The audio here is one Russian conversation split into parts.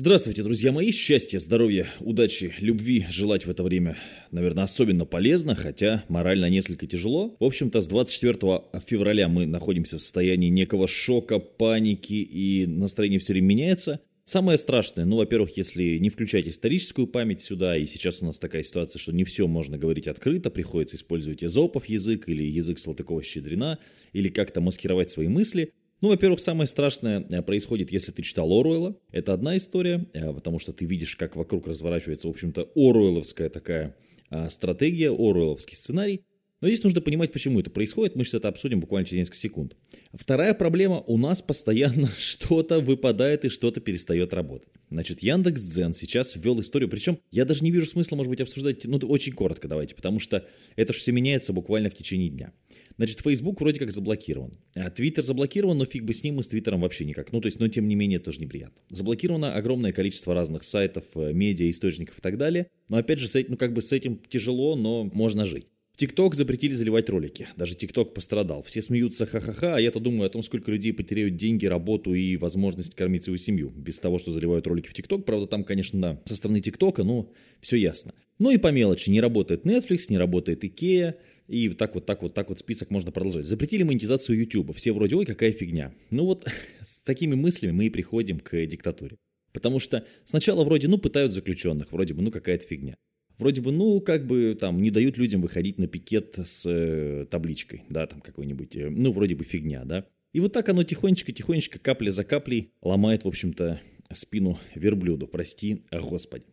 Здравствуйте, друзья мои. Счастья, здоровья, удачи, любви желать в это время, наверное, особенно полезно, хотя морально несколько тяжело. В общем-то, с 24 февраля мы находимся в состоянии некого шока, паники, и настроение все время меняется. Самое страшное, ну, во-первых, если не включать историческую память сюда, и сейчас у нас такая ситуация, что не все можно говорить открыто, приходится использовать эзопов язык или язык Салтыкова-Щедрина, или как-то маскировать свои мысли – ну, во-первых, самое страшное э, происходит, если ты читал Оруэлла. Это одна история, э, потому что ты видишь, как вокруг разворачивается, в общем-то, Оруэлловская такая а, стратегия, Оруэлловский сценарий. Но здесь нужно понимать, почему это происходит. Мы сейчас это обсудим буквально через несколько секунд. Вторая проблема. У нас постоянно что-то выпадает и что-то перестает работать. Значит, Яндекс.Дзен сейчас ввел историю. Причем я даже не вижу смысла, может быть, обсуждать, ну, очень коротко давайте, потому что это все меняется буквально в течение дня. Значит, Facebook вроде как заблокирован. А Twitter заблокирован, но фиг бы с ним, и с Твиттером вообще никак. Ну, то есть, но тем не менее, тоже неприятно. Заблокировано огромное количество разных сайтов, э, медиа, источников и так далее. Но опять же, ну, как бы с этим тяжело, но можно жить. ТикТок запретили заливать ролики. Даже ТикТок пострадал. Все смеются ха-ха-ха, а я-то думаю о том, сколько людей потеряют деньги, работу и возможность кормить свою семью. Без того, что заливают ролики в ТикТок. Правда, там, конечно, со стороны ТикТока, но все ясно. Ну и по мелочи. Не работает Netflix, не работает Икея. И так вот, так вот, так вот список можно продолжать. Запретили монетизацию YouTube. Все вроде, ой, какая фигня. Ну вот с такими мыслями мы и приходим к диктатуре. Потому что сначала вроде, ну, пытают заключенных, вроде бы, ну, какая-то фигня. Вроде бы, ну, как бы там не дают людям выходить на пикет с э, табличкой, да, там какой-нибудь, э, ну, вроде бы фигня, да. И вот так оно тихонечко-тихонечко, капля за каплей ломает, в общем-то, спину верблюду, прости, Господи.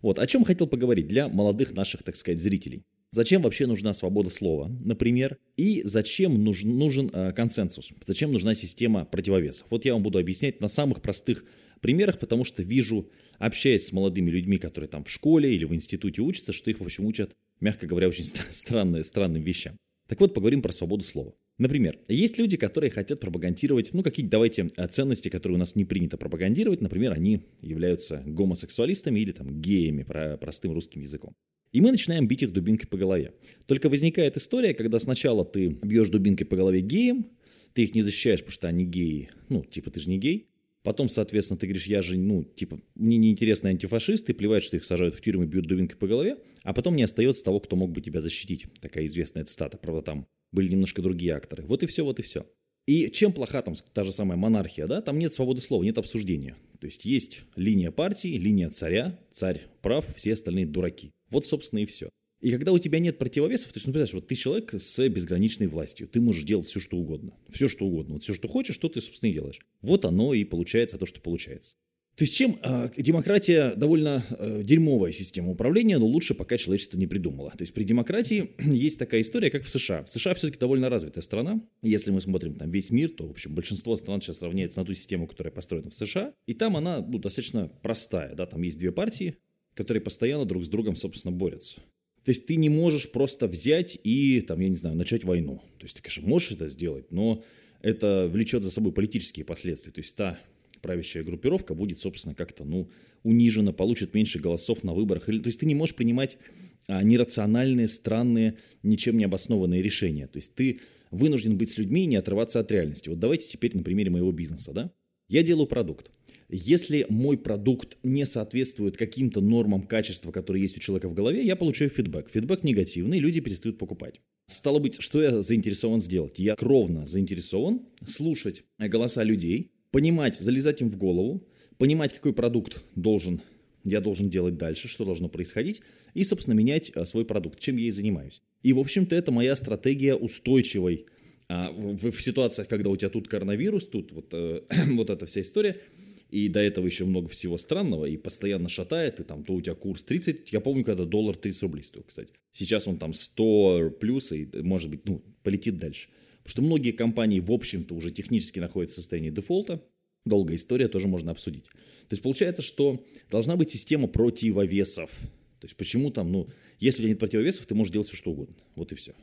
Вот, о чем хотел поговорить для молодых наших, так сказать, зрителей. Зачем вообще нужна свобода слова, например, и зачем нужен, нужен э, консенсус, зачем нужна система противовесов. Вот я вам буду объяснять на самых простых примерах, потому что вижу, общаясь с молодыми людьми, которые там в школе или в институте учатся, что их, в общем, учат, мягко говоря, очень странные, странным вещам. Так вот, поговорим про свободу слова. Например, есть люди, которые хотят пропагандировать, ну, какие-то, давайте, э, ценности, которые у нас не принято пропагандировать. Например, они являются гомосексуалистами или там геями, про простым русским языком. И мы начинаем бить их дубинкой по голове. Только возникает история, когда сначала ты бьешь дубинкой по голове геям, ты их не защищаешь, потому что они геи. Ну, типа, ты же не гей. Потом, соответственно, ты говоришь, я же, ну, типа, мне неинтересны антифашисты, плевать, что их сажают в тюрьму и бьют дубинкой по голове, а потом не остается того, кто мог бы тебя защитить. Такая известная цитата, правда, там были немножко другие акторы. Вот и все, вот и все. И чем плоха там та же самая монархия, да, там нет свободы слова, нет обсуждения. То есть есть линия партии, линия царя, царь прав, все остальные дураки. Вот, собственно, и все. И когда у тебя нет противовесов, то есть, ну, представляешь, вот ты человек с безграничной властью, ты можешь делать все, что угодно. Все, что угодно. Вот все, что хочешь, что ты, собственно, и делаешь. Вот оно и получается то, что получается. То есть чем э, демократия довольно э, дерьмовая система управления, но лучше пока человечество не придумало. То есть при демократии есть такая история, как в США. США все-таки довольно развитая страна. Если мы смотрим там весь мир, то в общем большинство стран сейчас равняется на ту систему, которая построена в США. И там она ну, достаточно простая. Да? Там есть две партии, которые постоянно друг с другом, собственно, борются. То есть ты не можешь просто взять и, там, я не знаю, начать войну. То есть ты, конечно, можешь это сделать, но это влечет за собой политические последствия. То есть та правящая группировка будет, собственно, как-то, ну, унижена, получит меньше голосов на выборах. Или, то есть ты не можешь принимать а, нерациональные, странные, ничем не обоснованные решения. То есть ты вынужден быть с людьми и не отрываться от реальности. Вот давайте теперь на примере моего бизнеса, да? Я делаю продукт. Если мой продукт не соответствует каким-то нормам качества, которые есть у человека в голове, я получаю фидбэк. Фидбэк негативный, люди перестают покупать. Стало быть, что я заинтересован сделать? Я кровно заинтересован слушать голоса людей, понимать, залезать им в голову, понимать, какой продукт должен я должен делать дальше, что должно происходить, и, собственно, менять а, свой продукт, чем я и занимаюсь. И, в общем-то, это моя стратегия устойчивой а, в, в ситуациях, когда у тебя тут коронавирус, тут вот, э, вот эта вся история – и до этого еще много всего странного, и постоянно шатает, и там то у тебя курс 30, я помню, когда доллар 30 рублей стоил, кстати. Сейчас он там 100 плюс, и может быть, ну, полетит дальше. Потому что многие компании, в общем-то, уже технически находятся в состоянии дефолта, долгая история, тоже можно обсудить. То есть получается, что должна быть система противовесов. То есть почему там, ну, если у тебя нет противовесов, ты можешь делать все, что угодно. Вот и все.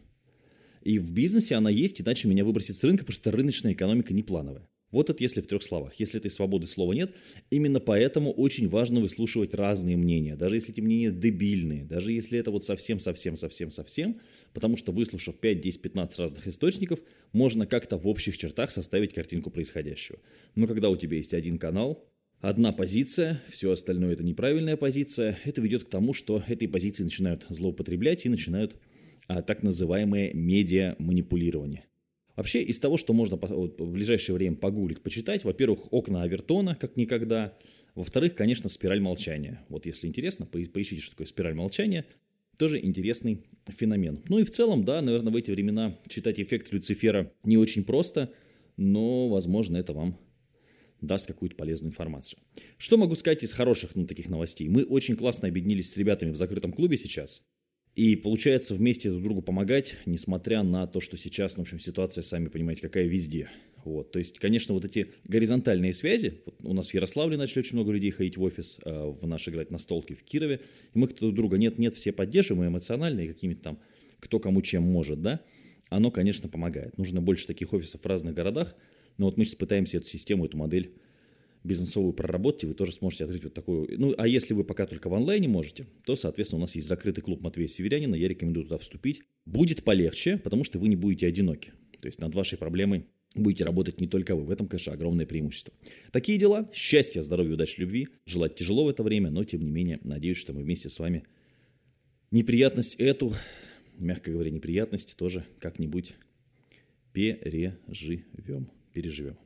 И в бизнесе она есть, иначе меня выбросит с рынка, потому что рыночная экономика не плановая. Вот это если в трех словах. Если этой свободы слова нет, именно поэтому очень важно выслушивать разные мнения, даже если эти мнения дебильные, даже если это вот совсем-совсем-совсем-совсем, потому что выслушав 5, 10, 15 разных источников, можно как-то в общих чертах составить картинку происходящего. Но когда у тебя есть один канал, одна позиция, все остальное это неправильная позиция, это ведет к тому, что этой позиции начинают злоупотреблять и начинают а, так называемое медиа-манипулирование. Вообще, из того, что можно вот, в ближайшее время погуглить, почитать, во-первых, окна Авертона, как никогда, во-вторых, конечно, спираль молчания. Вот если интересно, поищите, что такое спираль молчания. Тоже интересный феномен. Ну и в целом, да, наверное, в эти времена читать эффект Люцифера не очень просто, но, возможно, это вам даст какую-то полезную информацию. Что могу сказать из хороших ну, таких новостей? Мы очень классно объединились с ребятами в закрытом клубе сейчас. И получается вместе друг другу помогать, несмотря на то, что сейчас, в общем, ситуация, сами понимаете, какая везде. Вот. То есть, конечно, вот эти горизонтальные связи, вот у нас в Ярославле начали очень много людей ходить в офис, э, в наш играть на столке в Кирове, и мы друг друга нет-нет, все поддерживаем эмоционально и какими-то там, кто кому чем может, да, оно, конечно, помогает. Нужно больше таких офисов в разных городах, но вот мы сейчас пытаемся эту систему, эту модель бизнесовую проработать, и вы тоже сможете открыть вот такую. Ну, а если вы пока только в онлайне можете, то, соответственно, у нас есть закрытый клуб Матвея Северянина, я рекомендую туда вступить. Будет полегче, потому что вы не будете одиноки. То есть над вашей проблемой будете работать не только вы. В этом, конечно, огромное преимущество. Такие дела. Счастья, здоровья, удачи, любви. Желать тяжело в это время, но, тем не менее, надеюсь, что мы вместе с вами неприятность эту, мягко говоря, неприятности тоже как-нибудь переживем. Переживем.